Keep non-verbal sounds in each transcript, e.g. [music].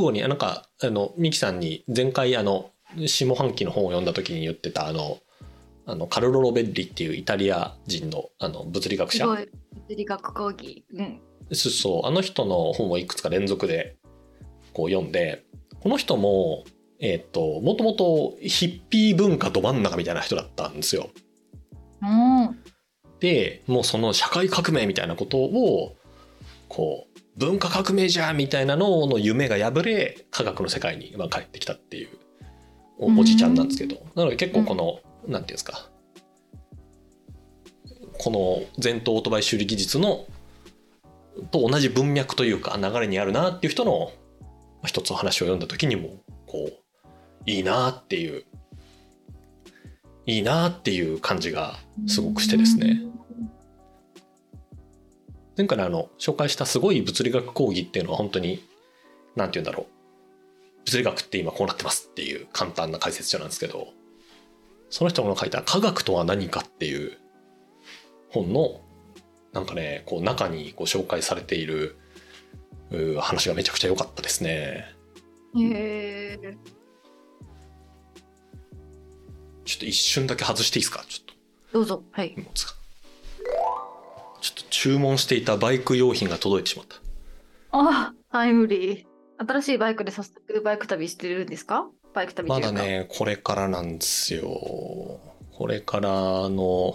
語に、なんか、あの、ミキさんに前回あの、下半期の本を読んだ時に言ってたあの、あの、カルロ・ロベッリっていうイタリア人のあの物理学者。物理学講義。うん。そうそう、あの人の本をいくつか連続でこう読んで、この人も、えっ、と、もともとヒッピー文化ど真ん中みたいな人だったんですよ。うん。で、もうその社会革命みたいなことを、こう、文化革命じゃんみたいなのの夢が破れ、科学の世界にまあ帰ってきたっていうおおじちゃんなんですけど、なので結構この、なんていうんですか、この前頭オートバイ修理技術のと同じ文脈というか流れにあるなっていう人のまあ一つお話を読んだ時にもこういいなっていういいなっていう感じがすごくしてですね。前回のあの紹介したすごい物理学講義っていうのは本当になんて言うんだろう物理学って今こうなってますっていう簡単な解説書なんですけどその人が書いた「科学とは何か」っていう本のなんかねこう中にこう紹介されているう話がめちゃくちゃ良かったですね。へえ。ちょっと一瞬だけ外していいですか？ちょっとどうぞ。はい。ちょっと注文していたバイク用品が届いてしまったあ、タイムリー。新しいバイクで早速バイク旅してるんですか？バイク旅とまだ。ねこれからなんですよこれからの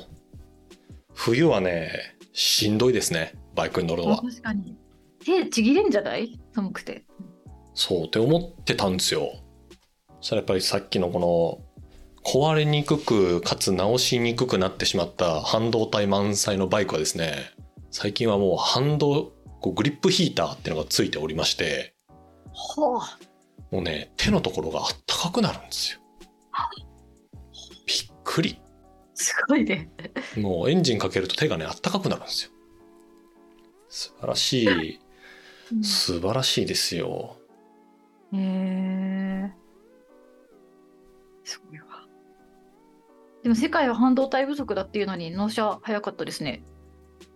冬はねしんどいですねバイクに乗るのあは確かに。手ちぎれんじゃない？寒くて。そうって思ってたんですよそしたらやっぱりさっきのこの壊れにくくかつ直しにくくなってしまった半導体満載のバイクはですね最近はもうハンドこうグリップヒーターっていうのがついておりましてほう。もうね手のところがあったかくなるんですよびっくりすごいね。もうエンジンかけると手がねあったかくなるんですよ素晴らしい素晴らしいですよへえ。すごいわ。でも世界は半導体不足だっていうのに納車早かったですね。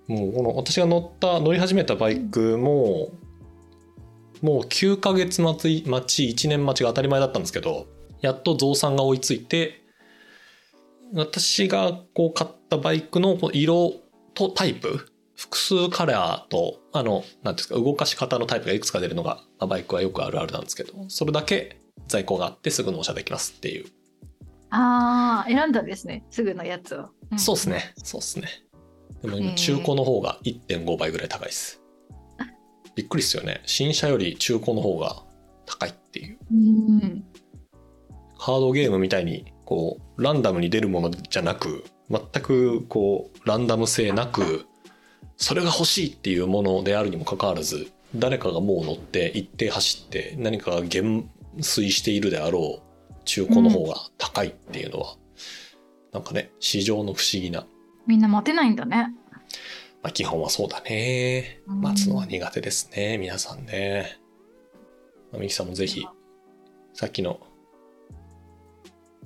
もうこの私が乗った乗り始めたバイクも、もう9ヶ月待ち待ち1年待ちが当たり前だったんですけどやっと増産が追いついて私がこう買ったバイクの色とタイプ複数カラーとあのなんていうんですか動かし方のタイプがいくつか出るのが、まあバイクはよくあるあるなんですけどそれだけ在庫があってすぐ納車できますっていう、ああ、選んだんですね。すぐのやつを。んそうです。ねそうですねでも今中古の方が1.5倍ぐらい高いですびっくりっすよね新車より中古の方が高いっていううん。カードゲームみたいにこうランダムに出るものじゃなく全くこうランダム性なくそれが欲しいっていうものであるにもかかわらず誰かがもう乗って一定走って何かが減衰しているであろう中古の方が高いっていうのは、なんかね市場の不思議な、みんな待てないんだね。まあ、基本はそうだね。うん。待つのは苦手ですね皆さんね。まあミキさんもぜひさっきの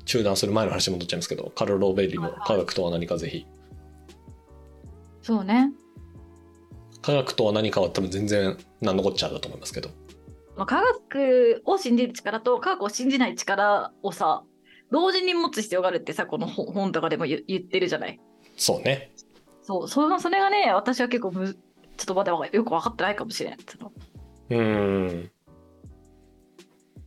中断する前の話に戻っちゃいますけどカルロ・ロベリの科学とは何かぜひ。そうね。科学とは何かは多分全然何のこっちゃだと思いますけどまあ、科学を信じる力と科学を信じない力をさ、同時に持つ必要があるってさ、この本本とかでも言言ってるじゃない？そうねそう、そのそれがね、私は結構む、ちょっとまだよく分かってないかもしれない。そのうーん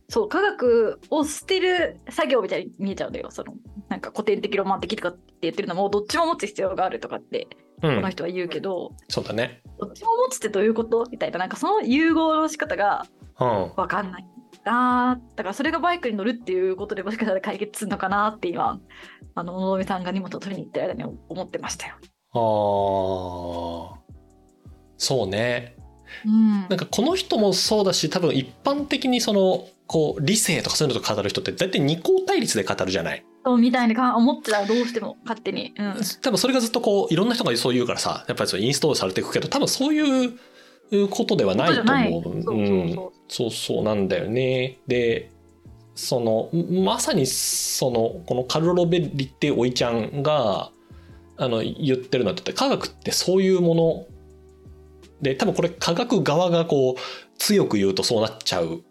そう、科学を捨てる作業みたいに見えちゃうんだよ。その、なんか古典的、ロマン的とかって言ってるのも、どっちも持つ必要があるとかって、うんこの人は言うけど、そうだねどっちも持つってどういうこと？みたいな、なんかその融合の仕方がうん分かんない。あーだからそれがバイクに乗るっていうことでもしかしたら解決するのかなって今、あの、野々さんが荷物を取りに行った間に思ってましたよ。あーそうねうんなんかこの人もそうだし多分一般的にそのこう理性とかそういうのと語る人って大体二項対立で語るじゃない？そうみたいにか思ってたらどうしても勝手に。うん。多分それがずっとこういろんな人がそう言うからさやっぱりそうインストールされていくけど多分そういうことではないと思う。そううん。そうそうなんだよね。でそのまさにそのこのカルロ・ベリっておいちゃんがあの言ってるのはだって科学ってそういうもので多分これ科学側がこう強く言うとそうなっちゃう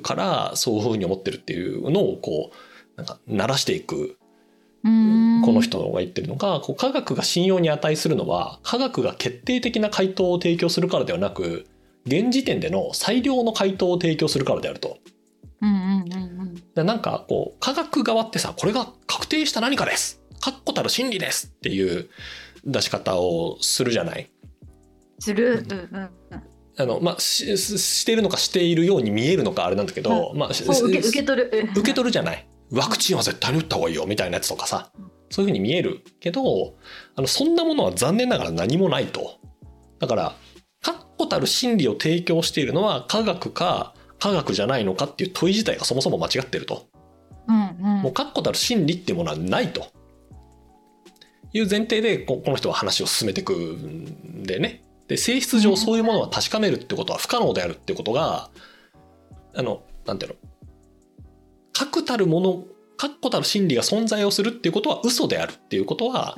からそういうふうに思ってるっていうのをこうなんか鳴らしていくうんこの人が言ってるのがこう科学が信用に値するのは科学が決定的な回答を提供するからではなく現時点での最良の回答を提供するからであると。うんうんうんうん。でなんかこう科学側ってさこれが確定した何かです。確固たる真理です。っていう出し方をするじゃない。する。うん。うんうんあのまあしししているのかしているように見えるのかあれなんだけど、まあしこう受け取る。うん。受け取るじゃないワクチンは絶対に打った方がいいよみたいなやつとかさそういうふうに見えるけどあのそんなものは残念ながら何もないと。だから確固たる真理を提供しているのは科学か科学じゃないのかっていう問い自体がそもそも間違ってると。うんうん。もう確固たる真理っていうものはないと。いう前提でここの人は話を進めていくんでね。で性質上そういうものは確かめるってことは不可能であるってことがあのなんていうの？確たるもの確固たる真理が存在をするっていうことは嘘であるっていうことは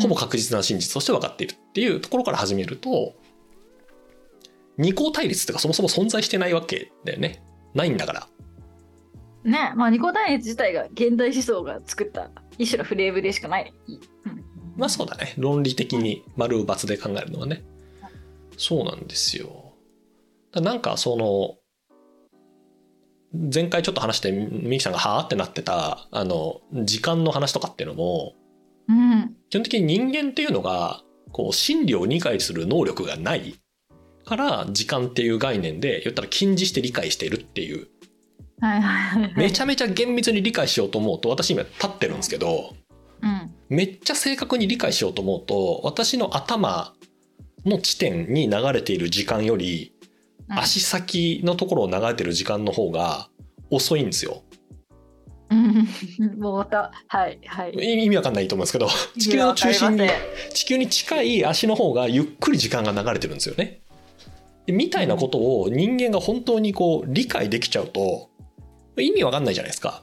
ほぼ確実な真実として分かっているっていうところから始めると二項対立っていうかそもそも存在してないわけだよね。ないんだから。ねまあニコ対立自体が現代思想が作った一種のフレームでしかない。うん。まあそうだね。論理的に丸×で考えるのはね。そうなんですよ。だなんかその前回ちょっと話してミキさんがはーってなってたあの時間の話とかっていうのもうん。基本的に人間っていうのがこう真理を理解する能力がないから時間っていう概念で言ったら禁じして理解しているっていう。はいはいはい。めちゃめちゃ厳密に理解しようと思うと私今立ってるんですけどうん。めっちゃ正確に理解しようと思うと私の頭の地点に流れている時間よりうん足先のところを流れてる時間の方が遅いんですよ。うん [laughs] もうまたはいはい。意味わかんないと思うんですけど [laughs] 地球の中心に地球に近い足の方がゆっくり時間が流れてるんですよね。でみたいなことを人間が本当にこう理解できちゃうと意味わかんないじゃないですか。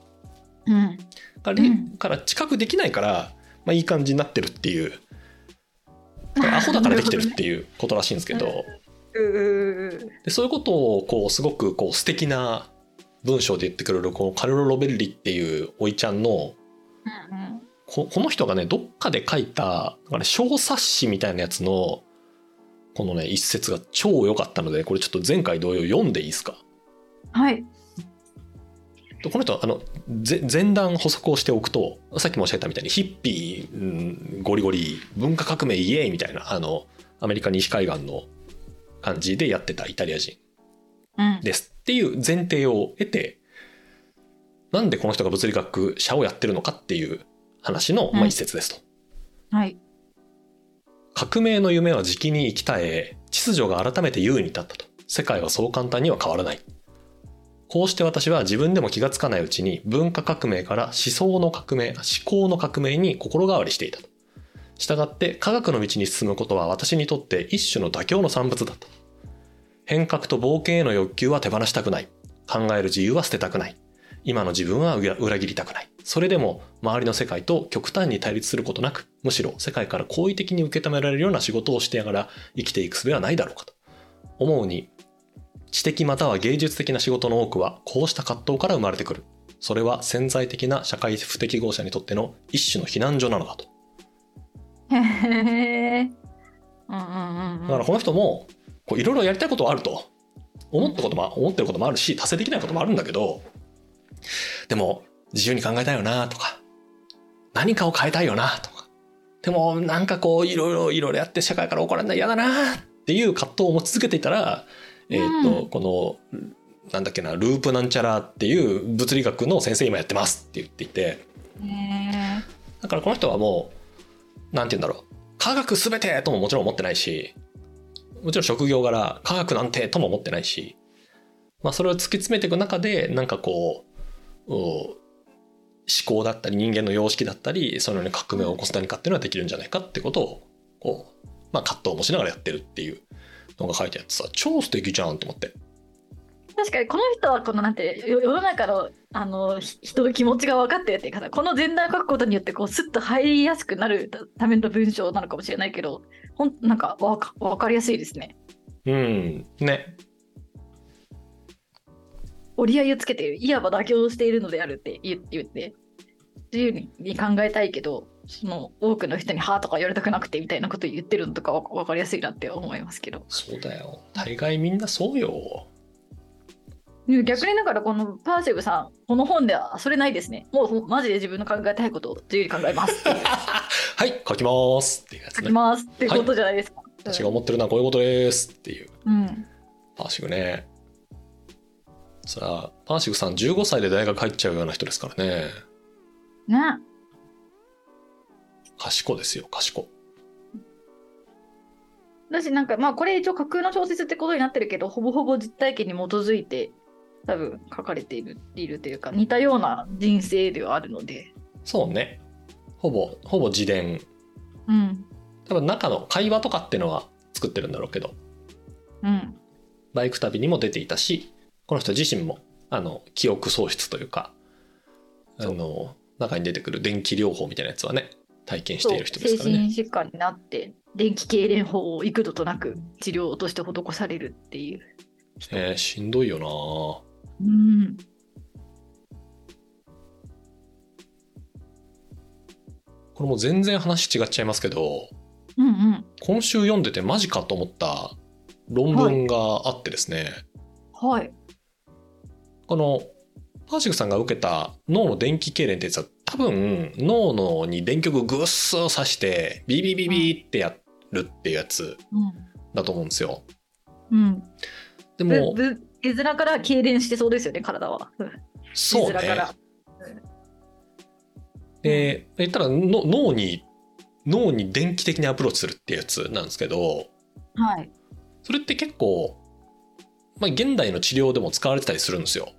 りませんから,、うんから知覚できないから、まあ、いい感じになってるっていう [laughs] アホだからできてるっていうことらしいんですけどでそういうことをこうすごくこう素敵な文章で言ってくれるこのカルロ・ロベルリっていうおいちゃんのうんここの人がねどっかで書いた小冊子みたいなやつのこのね一節が超良かったのでこれちょっと前回同様読んでいいですか？はい。でこの人あのぜ前段補足をしておくとさっき申し上げたみたいにヒッピー、うんゴリゴリ文化革命イエーイみたいなあのアメリカ西海岸の感じでやってたイタリア人うん。ですっていう前提を得てなんでこの人が物理学者をやってるのかっていう話の、まあ、一節ですと。はい。革命の夢はじきに生き絶え秩序が改めて優位に立ったと。世界はそう簡単には変わらない。こうして私は自分でも気がつかないうちに文化革命から思想の革命思考の革命に心変わりしていたとしたって科学の道に進むことは私にとって一種の妥協の産物だった変革と冒険への欲求は手放したくない。考える自由は捨てたくない。今の自分は裏切りたくない。それでも周りの世界と極端に対立することなくむしろ世界から好意的に受け止められるような仕事をしてやがら生きていく術はないだろうかと。思うに知的または芸術的な仕事の多くはこうした葛藤から生まれてくる。それは潜在的な社会不適合者にとっての一種の避難所なのだと。だからこの人もこういろいろやりたいことはあると。思ったことも思ってることもあるし達成できないこともあるんだけどでも自由に考えたいよなとか何かを変えたいよなとかでもなんかこういろいろいろいろやって社会から怒られない嫌だなっていう葛藤を持ち続けていたら、えーっとうん。このなんだっけなループなんちゃらっていう物理学の先生今やってますって言っていて。だからこの人はもう、なんて言うんだろう。科学すべてとももちろん思ってないし、もちろん職業柄科学なんてとも思ってないし、まあそれを突き詰めていく中で、なんかこう、思考だったり人間の様式だったり、そのように革命を起こす何かっていうのはできるんじゃないかってことを、こう、まあ葛藤もしながらやってるっていうのが書いてあってさ、超素敵じゃんと思って。確かにこの人はこのなんてよ世の中のあのひ人の気持ちが分かってるっていうかこの前段を書くことによってこうスッと入りやすくなるための文章なのかもしれないけどほんなんかわか分かりやすいですね。うん、ね。折り合いをつけているいわば妥協しているのであるって言言って自由に考えたいけどその多くの人に「は」とか言われたくなくてみたいなこと言ってるのとかわ分かりやすいなって思いますけどそうだよ大概みんなそうよ逆にだからこのパーシブさんこの本ではそれないですね。もうマジで自分の考えたいことを自由に考えます [laughs] はい書きますっていうやつね。書きますっていうことじゃないですか、私が思ってるのはこういうことですっていう。うん。パーシグね。さあパーシグさん15歳で大学入っちゃうような人ですからね。ね。賢ですよ賢だしなんかまあこれ一応架空の小説ってことになってるけどほぼほぼ実体験に基づいて多分書かれているいるというか似たような人生ではあるので。そうね。ほぼほぼ自伝。うん。多分中の会話とかっていうのは作ってるんだろうけど。うん。バイク旅にも出ていたしこの人自身もあの記憶喪失というかあの中に出てくる電気療法みたいなやつはね体験している人ですから精ね神疾患になって電気痙攣法を幾度となく治療として施されるっていうえーしんどいよなうん。これもう全然話違っちゃいますけどうんうん。今週読んでてマジかと思った論文があってですね、はい。このパーシグさんが受けた脳の電気痙攣ってやつは多分脳のに電極ぐっすを刺してビビビビってやるっていうやつだと思うんですよ。うん。うんでも絵面から痙攣してそうですよね体は。うんそうね。絵面から。で言ったらの脳に脳に電気的にアプローチするっていうやつなんですけどはい。それって結構、まあ、現代の治療でも使われてたりするんですよ。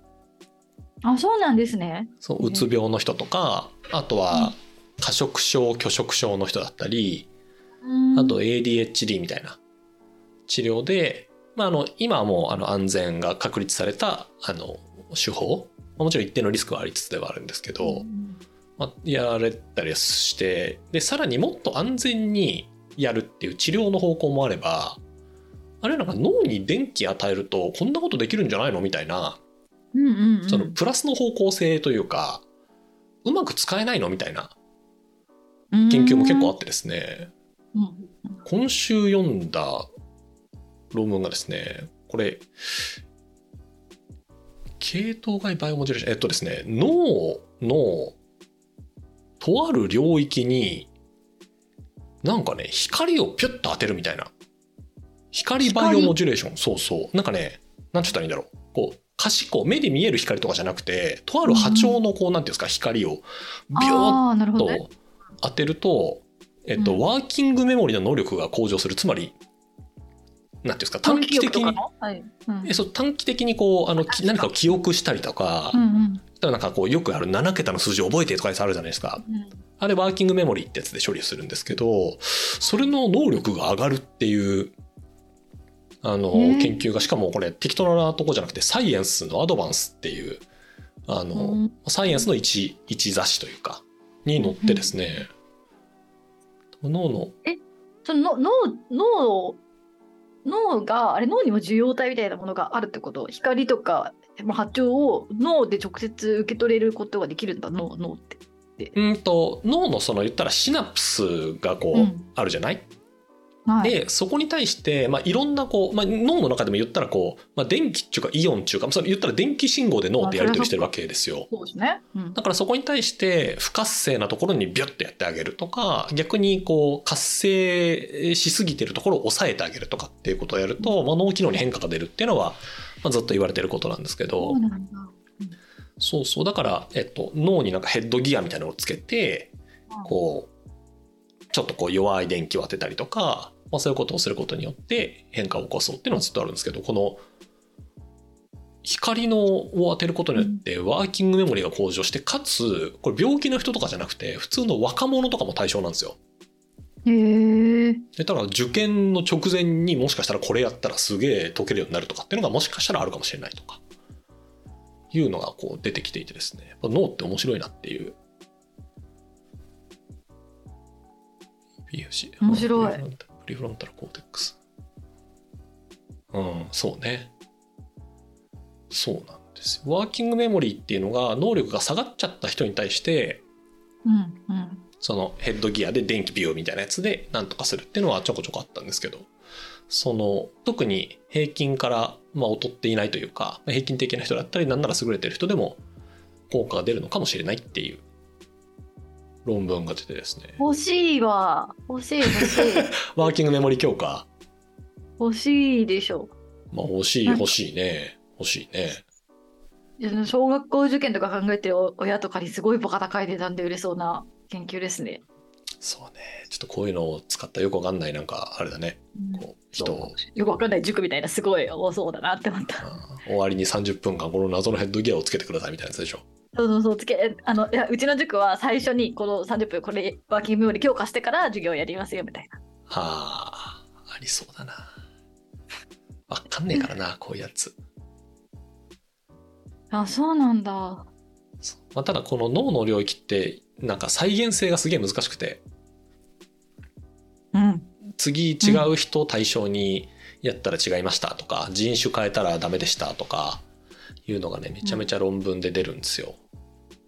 あそうなんですね。そううつ病の人とかあとは過食症拒食症の人だったりあと ADHD みたいな治療で、まあ、あの今はもうあの安全が確立されたあの手法。まあもちろん一定のリスクはありつつではあるんですけど、うんまあ、やられたりしてでさらにもっと安全にやるっていう治療の方向もあればあれなんか脳に電気与えるとこんなことできるんじゃないのみたいなうんうんうん。そのプラスの方向性というかうまく使えないのみたいな研究も結構あってですね。うん。今週読んだ論文がですねこれ系統外バイオモジュレーションえっとですね脳のとある領域になんかね光をピュッと当てるみたいな。光バイオモジュレーション。そうそう。なんかねなんて言ったらいいんだろう。こう可視光目で見える光とかじゃなくてとある波長のこう、なんていうんですか光をビョーああなるほどね。と当てると、えっとうん。ワーキングメモリの能力が向上する。つまりなんていうんですか短期的に。はい。うん。えそう短期的にこうあのき何かを記憶したりとか、うんうん。だなんかこうよくある7桁の数字を覚えてとかやつあるじゃないですか。うん。あれワーキングメモリーってやつで処理するんですけどそれの能力が上がるっていうあの研究がしかもこれ適当なとこじゃなくてサイエンスのアドバンスっていうあの、うん。サイエンスの一一雑誌というかに載ってですね、脳のその脳脳脳があれ脳にも受容体みたいなものがあるってこと？光とかまあ波長を脳で直接受け取れることができるんだ？脳脳って。うんと脳のその言ったらシナプスがこう、うん。あるじゃない？はい、でそこに対して、まあ、いろんなこう、まあ、脳の中でも言ったらこう、まあ、電気っていうかイオンっていうかそれ言ったら電気信号で脳ってやり取りしてるわけですよ。そうですね。うん。だからそこに対して不活性なところにビュッてやってあげるとか逆にこう活性しすぎてるところを抑えてあげるとかっていうことをやると、まあ、脳機能に変化が出るっていうのは、まあ、ずっと言われてることなんですけど。そうなんだ。そうそう。だから、えっと、脳になんかヘッドギアみたいなのをつけてこうちょっとこう弱い電気を当てたりとか、まあ、そういうことをすることによって変化を起こそうっていうのはずっとあるんですけどこの光のを当てることによってワーキングメモリが向上してかつこれ病気の人とかじゃなくて普通の若者とかも対象なんですよ。へえ。でただ受験の直前にもしかしたらこれやったらすげえ解けるようになるとかっていうのがもしかしたらあるかもしれないとかいうのがこう出てきていてですね脳って面白いなっていう。面白いプリフロンタルコーテックス。うん、そうね。そうなんですよワーキングメモリーっていうのが能力が下がっちゃった人に対してうんうんそのヘッドギアで電気ビューみたいなやつでなんとかするっていうのはちょこちょこあったんですけどその特に平均からまあ劣っていないというか平均的な人だったりなんなら優れてる人でも効果が出るのかもしれないっていう論文が出てですね。欲しいわ。欲しい欲しい。[laughs] ワーキングメモリ強化。欲しいでしょ。まあ欲しい欲しいね。欲しいね。小学校受験とか考えてる親とかにすごいバカ高い値段で売れそうな研究ですね。そうね。ちょっとこういうのを使ったよくわかんないなんかあれだね。こう人を。よくわかんない塾みたいなすごい多そうだなって思った。終わりに30分間この謎のヘッドギアをつけてくださいみたいなやつでしょそうそうそうつけあのいやうちの塾は最初にこの30分これワーキングメモリ強化してから授業やりますよみたいな。はあありそうだなわかんねえからな [laughs] こういうやつあそうなんだ。まあ、ただこの脳の領域ってなんか再現性がすげえ難しくてうん。次違う人を対象にやったら違いましたとか、人種変えたらダメでしたとかいうのがねめちゃめちゃ論文で出るんですよ。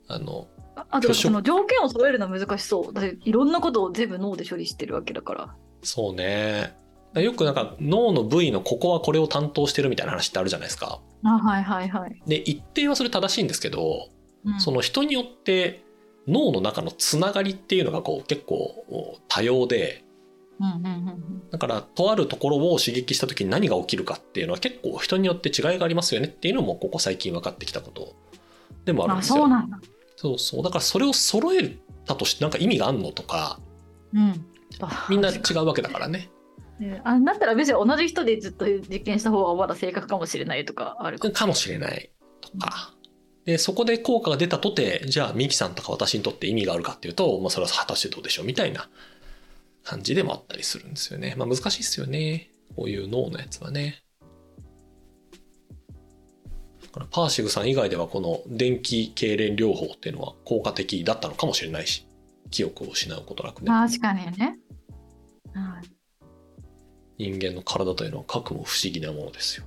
あのああと挙手その条件を揃えるのは難しそう。だっていろんなことを全部脳で処理してるわけだから。そうねよくなんか脳の部位のここはこれを担当してるみたいな話ってあるじゃないですか。あはいはいはい。で一定はそれ正しいんですけどうんその人によって脳の中のつながりっていうのがこう結構多様でうんうんうんうんだからとあるところを刺激した時に何が起きるかっていうのは結構人によって違いがありますよねっていうのもここ最近分かってきたことでもあるんあですよ。そうなんだ。そうそうだからそれを揃えたとしてなんか意味があんのとかうん。あみんな違うわけだからね。[laughs] ねあだったら別に同じ人でずっと実験した方がまだ正確かもしれないとかあるかも。かもしれないとか。でそこで効果が出たとてじゃあミキさんとか私にとって意味があるかっていうと、まあ、それは果たしてどうでしょうみたいな感じでもあったりするんですよね。まあ難しいですよね。こういう脳のやつはね。だからパーシグさん以外ではこの電気痙攣療法っていうのは効果的だったのかもしれないし、記憶を失うことなくね。確かにね。はい人間の体というのは核も不思議なものですよ。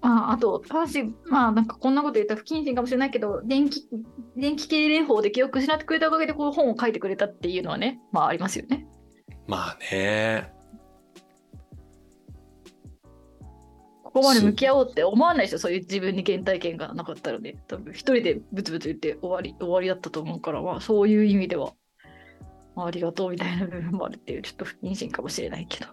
ああと、私、まあなんかこんなこと言ったら不謹慎かもしれないけど、電気、電気痙攣法で記憶失ってくれたおかげでこう本を書いてくれたっていうのはね、まあありますよね。まあね。ここまで向き合おうって思わないでしょ、そういう自分に原体験がなかったので、多分一人でブツブツ言って終わり、終わりだったと思うから、まあそういう意味では、まあ、ありがとうみたいな部分もあるっていう、ちょっと不謹慎かもしれないけど。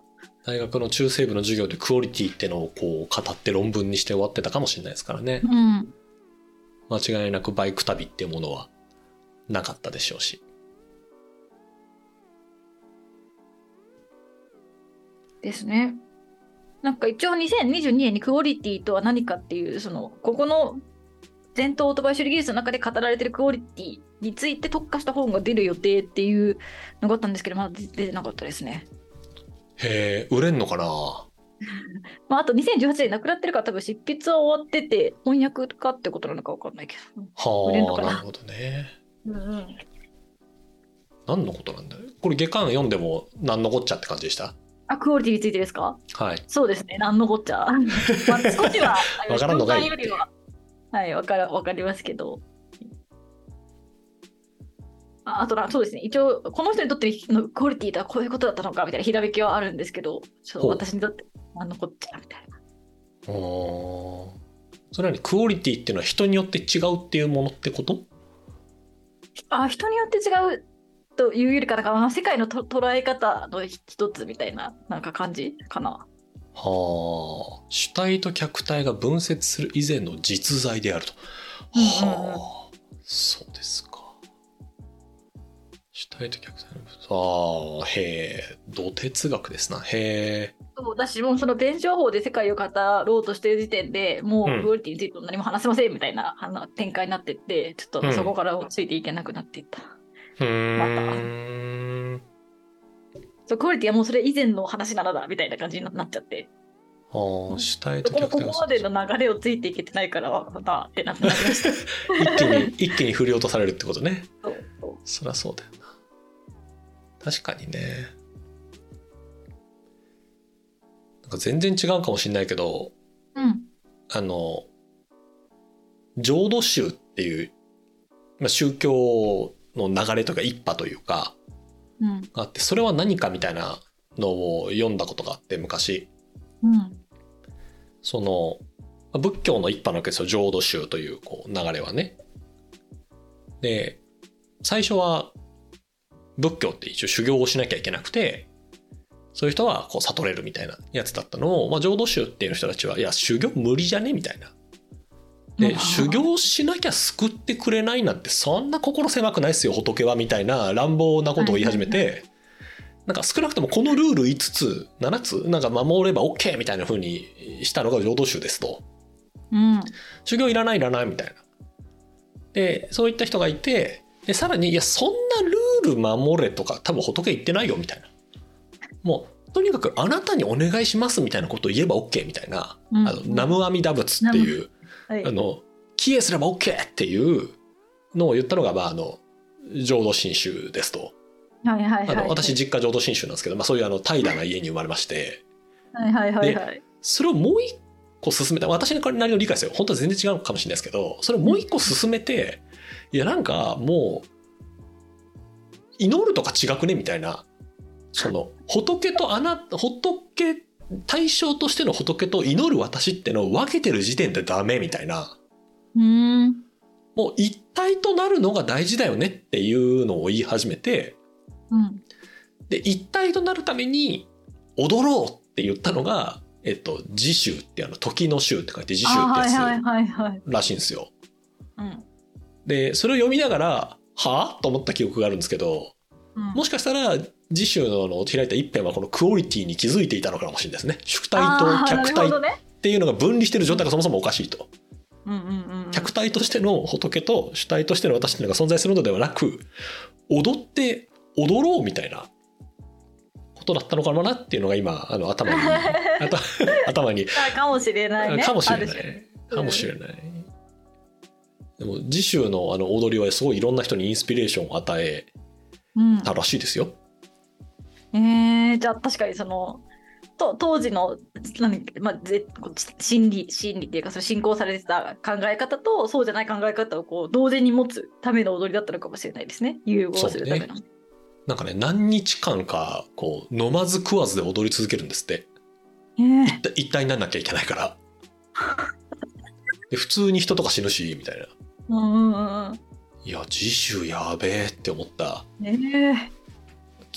大学の中世部の授業でクオリティってのをこう語って論文にして終わってたかもしれないですからね。うん。間違いなくバイク旅っていうものはなかったでしょうし。ですね。なんか一応2022年にクオリティとは何かっていう、その、ここの伝統オートバイ処理技術の中で語られてるクオリティについて特化した本が出る予定っていうのがあったんですけど、まだ出てなかったですね。へえ、売れんのかな？まあ、あと2018年亡くなってるから多分執筆は終わってて、翻訳かってことなのか分かんないけ売れんのはあ、かな？なるほどね。ど。うんうん。何のことなんだ？よ。これ下巻読んでも何のこっちゃって感じでした？あ、クオリティについてですか？はい。そうですね、なんのこっちゃ。[laughs] まあ、少しは、あ [laughs] のわからんのかい。よりは、はい、わかるわかりますけど。ああとな、そうですね、一応、この人にとってのクオリティとはこういうことだったのかみたいなひらめきはあるんですけど、ちょっと私にとって、なんのこっちゃみたいな。おそれはにクオリティっていうのは人によって違うっていうものってこと？あ、人によって違うというよりか、なんかまあ世界のと捉え方の一つみたいな、なんか感じかな。はあ。主体と客体が分節する以前の実在であると。はあ。そうですか。主体と客体の分節。ああ、へえ。土哲学ですな。へえ。そうだし、もうその弁証法で世界を語ろうとしてる時点でもうクオリティについて何も話せませんみたいな展開になってって、ちょっうんとそこからついていけなくなっていった。うーん。そうクオリティはもうそれ以前の話ならだみたいな感じになっちゃって、ああ、主体そこのとここまでの流れをついていけてないから、なってなってなりました。[laughs] 一気に、一気に振り落とされるってことね。そうそうそりゃそうだよな。確かにね。なんかか全然違うかもしれないけどうん。あの浄土宗っていう、まあ、宗教の流れとか一派というかうん。があってそれは何かみたいなのを読んだことがあって昔うん。そのまあ仏教の一派なわけですよ浄土宗というこう流れはね。で最初は仏教って一応修行をしなきゃいけなくてそういう人はこう悟れるみたいなやつだったのを、まあ、浄土宗っていう人たちはいや修行無理じゃねみたいな。でうん。修行しなきゃ救ってくれないなんてそんな心狭くないっすよ仏はみたいな乱暴なことを言い始めて、なんか少なくともこのルール5つ7つなんか守れば OK みたいな風にしたのが浄土宗ですと。うん。修行いらないいらないみたいな。でそういった人がいてでさらにいやそんなルール守れとか多分仏言ってないよみたいな。もうとにかくあなたにお願いしますみたいなことを言えば OK みたいな、うん。あの南無阿弥陀仏っていうはいあ。の帰依すれば OK っていうのを言ったのが、まあ、あの浄土真宗ですと。はいはいはい。あの私実家浄土真宗なんですけど、まあ、そういうあの怠惰な家に生まれましてはいはいはいはい。それをもう一個進めた私のなりの理解ですよ本当は全然違うかもしれないですけどそれをもう一個進めていやなんかもう祈るとか違くねみたいなその仏とあな仏対象としての仏と祈る私ってのを分けてる時点でダメみたいなうん。もう一体となるのが大事だよねっていうのを言い始めてうん。で一体となるために踊ろうって言ったのが、えっと、自宗ってあの時の宗って書いて自宗あってやはいはいはいはい。つらしいんですよ。うん。でそれを読みながらはあと思った記憶があるんですけどうんもしかしたら自宗のの開いた一辺はこのクオリティに気づいていたのかもしれないですね。主体と客体っ。ていうのが分離してる状態がそもそもおかしいと。うんうんうんうん。客体としての仏と主体としての私っていうのが存在するのではなく踊って踊ろうみたいなことだったのかなっていうのが今あの頭に [laughs] 頭頭にあかもしれないね。かもしれないかもしれないでも次週のあの踊りはすごいいろんな人にインスピレーションを与え種たらしいですようん。えー、じゃあ確かにそのと当時の何、まあ、ぜ心理心理っていうかその信仰されてた考え方とそうじゃない考え方をこう同時に持つための踊りだったのかもしれないですね。融合するための。なんかね何日間かこう飲まず食わずで踊り続けるんですって。えー。一体にならなきゃいけないから。で普通に人とか死ぬしみたいな。うんうんうんうん。いや次週やべえって思った。えー、記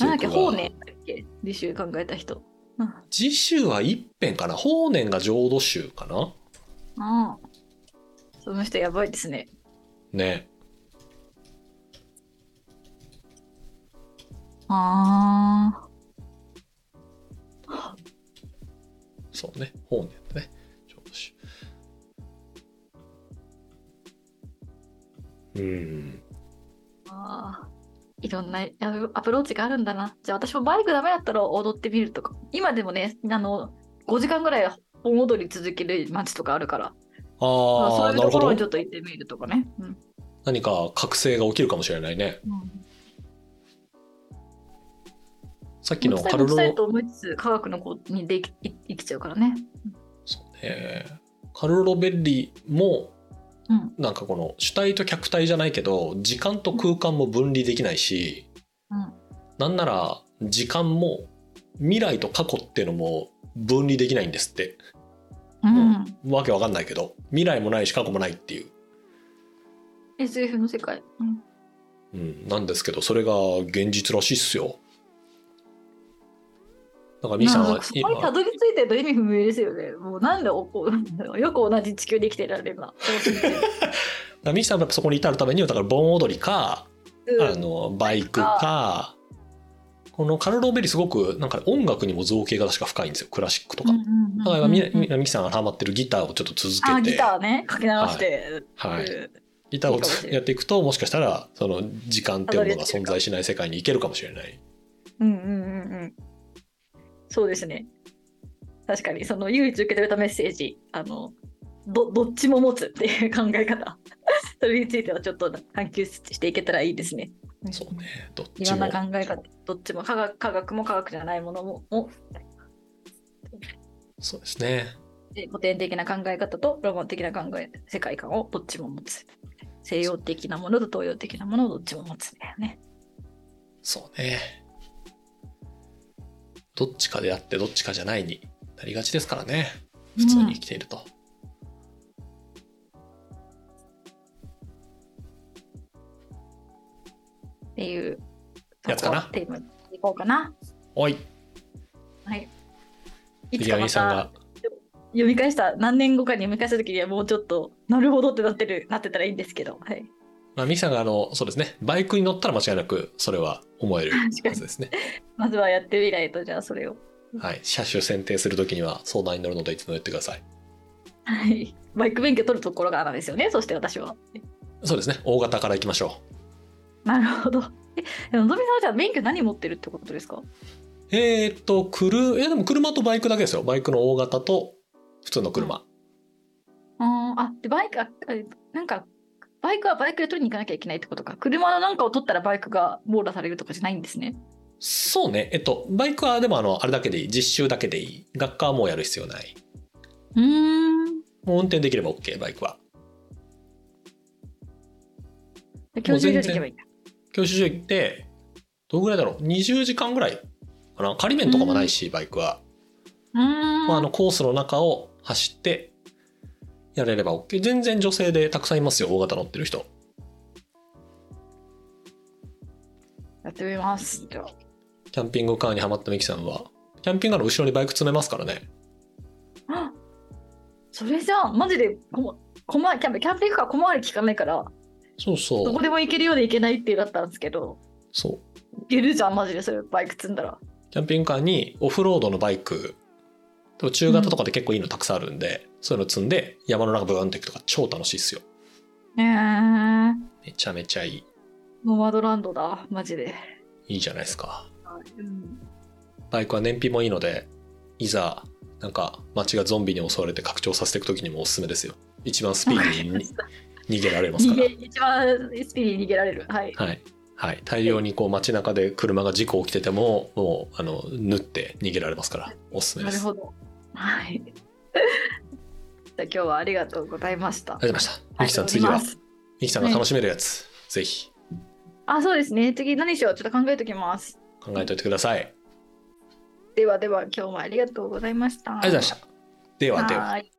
なんだっけ法然だっけ？履修考えた人。うん。次週は一辺かな？法然が浄土宗かな？ああ。その人やばいですね。ねああ。そうね法然ってね浄土宗うんああ。いろんなアプローチがあるんだな。じゃあ私もバイクダメだったら踊ってみるとか。今でもね、あの、5時間ぐらい本踊り続ける街とかあるから、あそういうところにちょっと行ってみるとかね。うん。何か覚醒が起きるかもしれないねさっきのカルロい持ちたいと思いつつ、科学の子にできい生きちゃうからね。そうねカルロ・ベッリもうん。なんかこの主体と客体じゃないけど時間と空間も分離できないしうん。なんなら時間も未来と過去っていうのも分離できないんですってうん。わけわかんないけど未来もないし過去もないっていう、SF の世界。うん。うん、なんですけどそれが現実らしいっすよだからミキさんはこにたどり着いてると意味不明ですよね。もうなんでおこうよく同じ地球で生きてられるな。今ミキさんはそこに至るためにはだから盆踊りか、うん。あのバイクかこのカルロ・ベリすごくなんか音楽にも造形が確か深いんですよ。クラシックとか。だからみみミキさんがハマってるギターをちょっと続けて。あギターね。かけ直して、はい。うん。ギターをやっていくともしかしたらその時間っていうものが存在しない世界に行けるかもしれない。うんうんうんうんそうですね確かにその唯一受け取れたメッセージあのどどっちも持つっていう考え方 [laughs] それについてはちょっと探求していけたらいいですねそうねどっいろんなちも考え方どっちも科学科学も科学じゃないものももそうですね。で古典的な考え方とロマン的な考え、世界観をどっちも持つ。西洋的なものと東洋的なものをどっちも持つんだよね。そうね。どっちかであってどっちかじゃないになりがちですからね。普通に生きていると。っていうやつかな？テーマにいこうかな。おい、はい。いつ杉かまた山さんが。読み返した何年後かに読み返した時にはもうちょっとなるほどってなってるなってたらいいんですけど、はい。まあ、ミキさんがあの、そうですね。バイクに乗ったら間違いなくそれは思えるはずですね。まずはやってみないとじゃあそれを。はい。車種選定するときには相談に乗るのでいつも言ってください。はい。バイク免許取るところがなんですよね。そして私は。そうですね。大型から行きましょなるほど。え、のぞみさんはじゃあ免許何持ってるってことですか？う。えーっと、くる、え、でも車とバイクだけですよ。バイクの大型と普通の車。あーあ、で、バイク、ああなんか、バイクはバイクで取りに行かなきゃいけないってことか。車のなんかを取ったらバイクが網羅されるとかじゃないんですね。そうね。えっと、バイクはでもあの、あれだけでいい。実習だけでいい。学科はもうやる必要ない。うーん。もう運転できれば OK、バイクは。で教習所に行けばいいんだ。教習所行って、どのぐらいだろう ?20 時間ぐらいかな仮免とかもないし、バイクは。うーん。まあ、あのコースの中を走ってやれれば OK 全然女性でたくさんいますよ大型乗ってる人やってみます。じゃあ。キャンピングカーにはまったミキさんはキャンピングカーの後ろにバイク積めますからねあそれじゃあ、マジでこま、こま、キャンプキャンピングカー小回り効かないから、そうそどこうでも行けるようで行けないってだったんですけど、そういけるじゃん、マジでそれ、バイク積んだら。キャンピングカーにオフロードのバイクでも中型とかで結構いいのたくさんあるんで、そういうの積んで山の中ブーンって行くとか超楽しいっすよえー、めちゃめちゃいいノマドランドだ、マジで。いいじゃないですかうん、バイクは燃費もいいのでいざなんか街がゾンビに襲われて拡張させていく時にもおすすめですよ一番スピーディーに逃げられますから一番スピーディーに逃げられる。はい。はい。はい。大量にこう街中で車が事故起きてても、もう、あの、縫って逃げられますから、おすすめです。なるほど。はい。じゃあ今日はありがとうございました。がとうございました。ミキさん、次はミキさんが楽しめるやつ、ぜひあ、そうですね。次何しよう？ちょっと考えときます。考えておいてください。ありではでは、今日もありがとうございました。がとうございました。ではでは。はい